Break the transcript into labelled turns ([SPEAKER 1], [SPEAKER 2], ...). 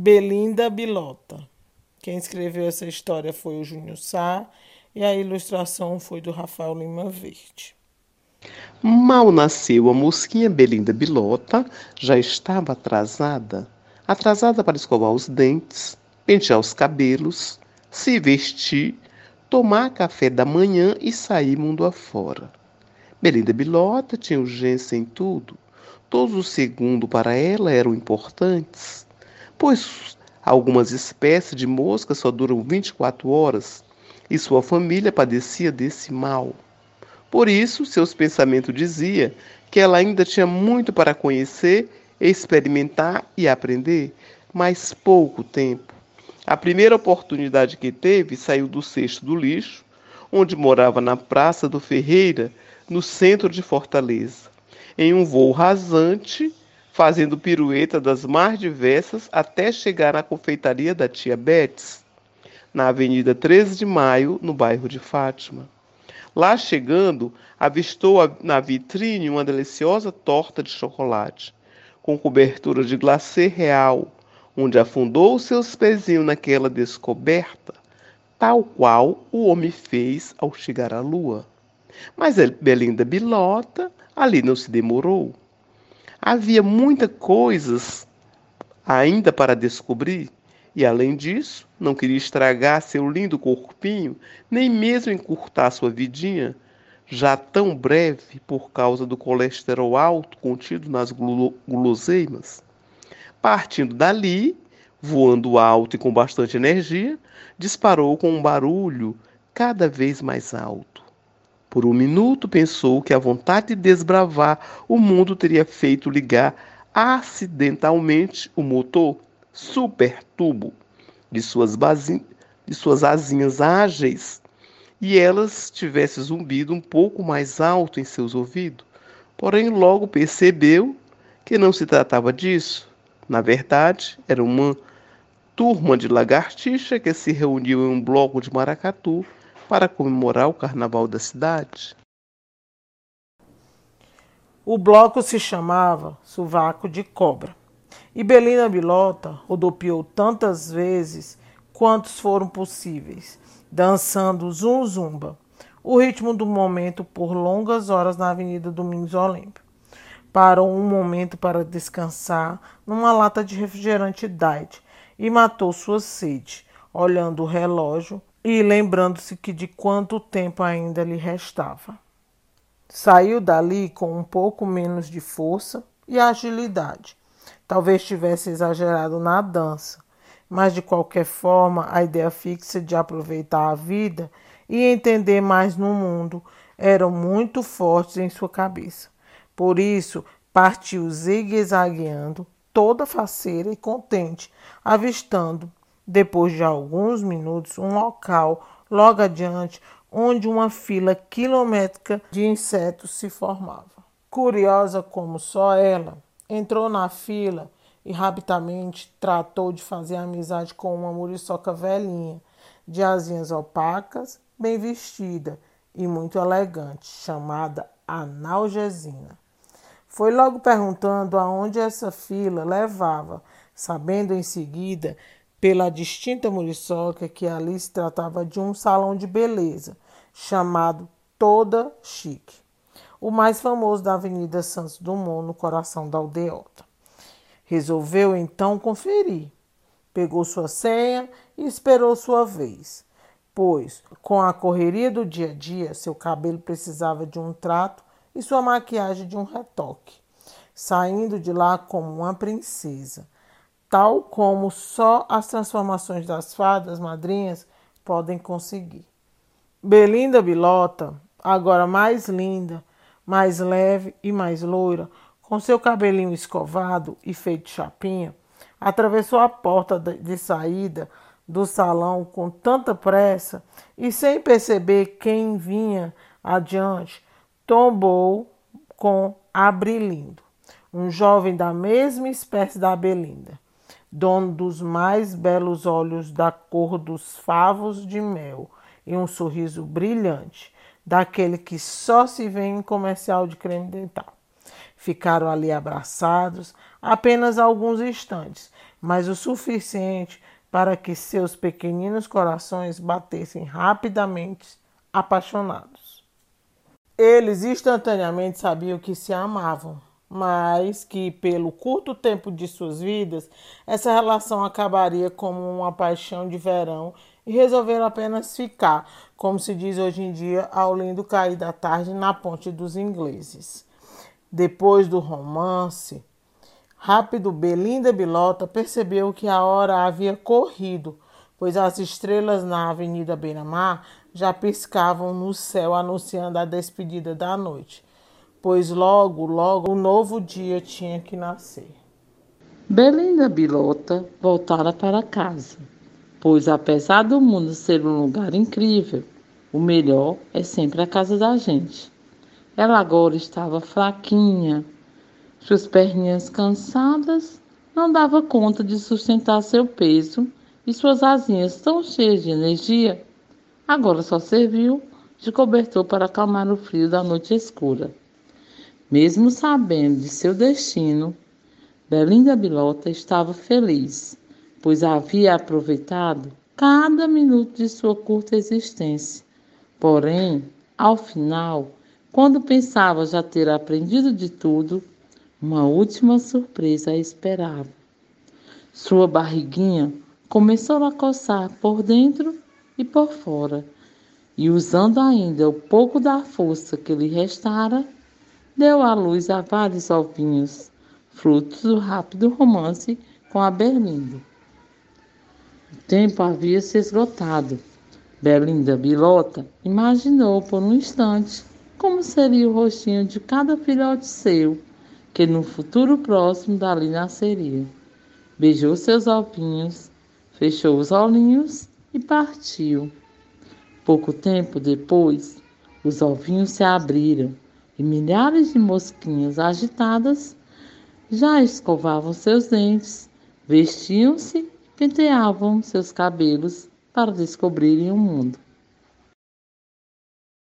[SPEAKER 1] Belinda Bilota. Quem escreveu essa história foi o Júnior Sá e a ilustração foi do Rafael Lima Verde.
[SPEAKER 2] Mal nasceu a mosquinha Belinda Bilota, já estava atrasada. Atrasada para escovar os dentes, pentear os cabelos, se vestir, tomar café da manhã e sair mundo afora. Belinda Bilota tinha urgência em tudo. Todos os segundos para ela eram importantes, pois algumas espécies de moscas só duram 24 horas e sua família padecia desse mal. Por isso, seus pensamentos diziam que ela ainda tinha muito para conhecer, experimentar e aprender, mas pouco tempo. A primeira oportunidade que teve saiu do cesto do lixo, onde morava na Praça do Ferreira, no centro de Fortaleza, em um voo rasante, fazendo pirueta das mais diversas até chegar à confeitaria da tia Betts, na Avenida 13 de Maio, no bairro de Fátima. Lá chegando, avistou na vitrine uma deliciosa torta de chocolate, com cobertura de glacê real, onde afundou seus pezinhos naquela descoberta, tal qual o homem fez ao chegar à lua. Mas Belinda Bilota ali não se demorou. Havia muitas coisas ainda para descobrir, e além disso, não queria estragar seu lindo corpinho, nem mesmo encurtar sua vidinha, já tão breve por causa do colesterol alto contido nas guloseimas. Partindo dali, voando alto e com bastante energia, disparou com um barulho cada vez mais alto. Por um minuto pensou que a vontade de desbravar o mundo teria feito ligar acidentalmente o motor super tubo de suas, de suas asinhas ágeis e elas tivesse zumbido um pouco mais alto em seus ouvidos. Porém, logo percebeu que não se tratava disso. Na verdade, era uma turma de lagartixa que se reuniu em um bloco de maracatu para comemorar o carnaval da cidade.
[SPEAKER 1] O bloco se chamava Sovaco de Cobra. E Belina Bilota rodopiou tantas vezes quantos foram possíveis, dançando zum zumba, o ritmo do momento por longas horas na Avenida Domingos Olímpio. Parou um momento para descansar numa lata de refrigerante diet e matou sua sede, olhando o relógio e lembrando-se que de quanto tempo ainda lhe restava. Saiu dali com um pouco menos de força e agilidade, Talvez tivesse exagerado na dança, mas de qualquer forma, a ideia fixa de aproveitar a vida e entender mais no mundo eram muito fortes em sua cabeça. Por isso, partiu zigue-zagueando, toda faceira e contente, avistando, depois de alguns minutos, um local logo adiante onde uma fila quilométrica de insetos se formava. Curiosa como só ela, Entrou na fila e rapidamente tratou de fazer amizade com uma muriçoca velhinha, de asinhas opacas, bem vestida e muito elegante, chamada Analgesina. Foi logo perguntando aonde essa fila levava, sabendo em seguida, pela distinta muriçoca, que ali se tratava de um salão de beleza, chamado Toda Chique o mais famoso da Avenida Santos Dumont, no coração da aldeota. Resolveu então conferir. Pegou sua senha e esperou sua vez, pois, com a correria do dia a dia, seu cabelo precisava de um trato e sua maquiagem de um retoque, saindo de lá como uma princesa, tal como só as transformações das fadas madrinhas podem conseguir. Belinda Bilota, agora mais linda, mais leve e mais loira, com seu cabelinho escovado e feito chapinha, atravessou a porta de saída do salão com tanta pressa e sem perceber quem vinha adiante, tombou com Abrilindo, um jovem da mesma espécie da Belinda, dono dos mais belos olhos da cor dos favos de mel e um sorriso brilhante, daquele que só se vê em comercial de creme dental. Ficaram ali abraçados apenas alguns instantes, mas o suficiente para que seus pequeninos corações batessem rapidamente, apaixonados. Eles instantaneamente sabiam que se amavam, mas que, pelo curto tempo de suas vidas, essa relação acabaria como uma paixão de verão e resolveram apenas ficar, como se diz hoje em dia, ao lindo cair da tarde na ponte dos ingleses. Depois do romance, rápido Belinda Bilota percebeu que a hora havia corrido, pois as estrelas na Avenida Beira-Mar já piscavam no céu anunciando a despedida da noite pois logo, logo o novo dia tinha que nascer.
[SPEAKER 3] Belinda Bilota voltara para casa, pois apesar do mundo ser um lugar incrível, o melhor é sempre a casa da gente. Ela agora estava fraquinha, suas perninhas cansadas, não dava conta de sustentar seu peso e suas asinhas tão cheias de energia, agora só serviu de cobertor para acalmar o frio da noite escura. Mesmo sabendo de seu destino, Belinda Bilota estava feliz, pois havia aproveitado cada minuto de sua curta existência. Porém, ao final, quando pensava já ter aprendido de tudo, uma última surpresa a esperava. Sua barriguinha começou a coçar por dentro e por fora, e usando ainda o pouco da força que lhe restara, deu à luz a vários ovinhos, frutos do rápido romance com a Berlinda. O tempo havia se esgotado. Berlinda Bilota imaginou por um instante como seria o rostinho de cada filhote seu, que no futuro próximo dali nasceria. Beijou seus ovinhos, fechou os olhinhos e partiu. Pouco tempo depois, os ovinhos se abriram e milhares de mosquinhas agitadas já escovavam seus dentes, vestiam-se penteavam seus cabelos para descobrirem o mundo.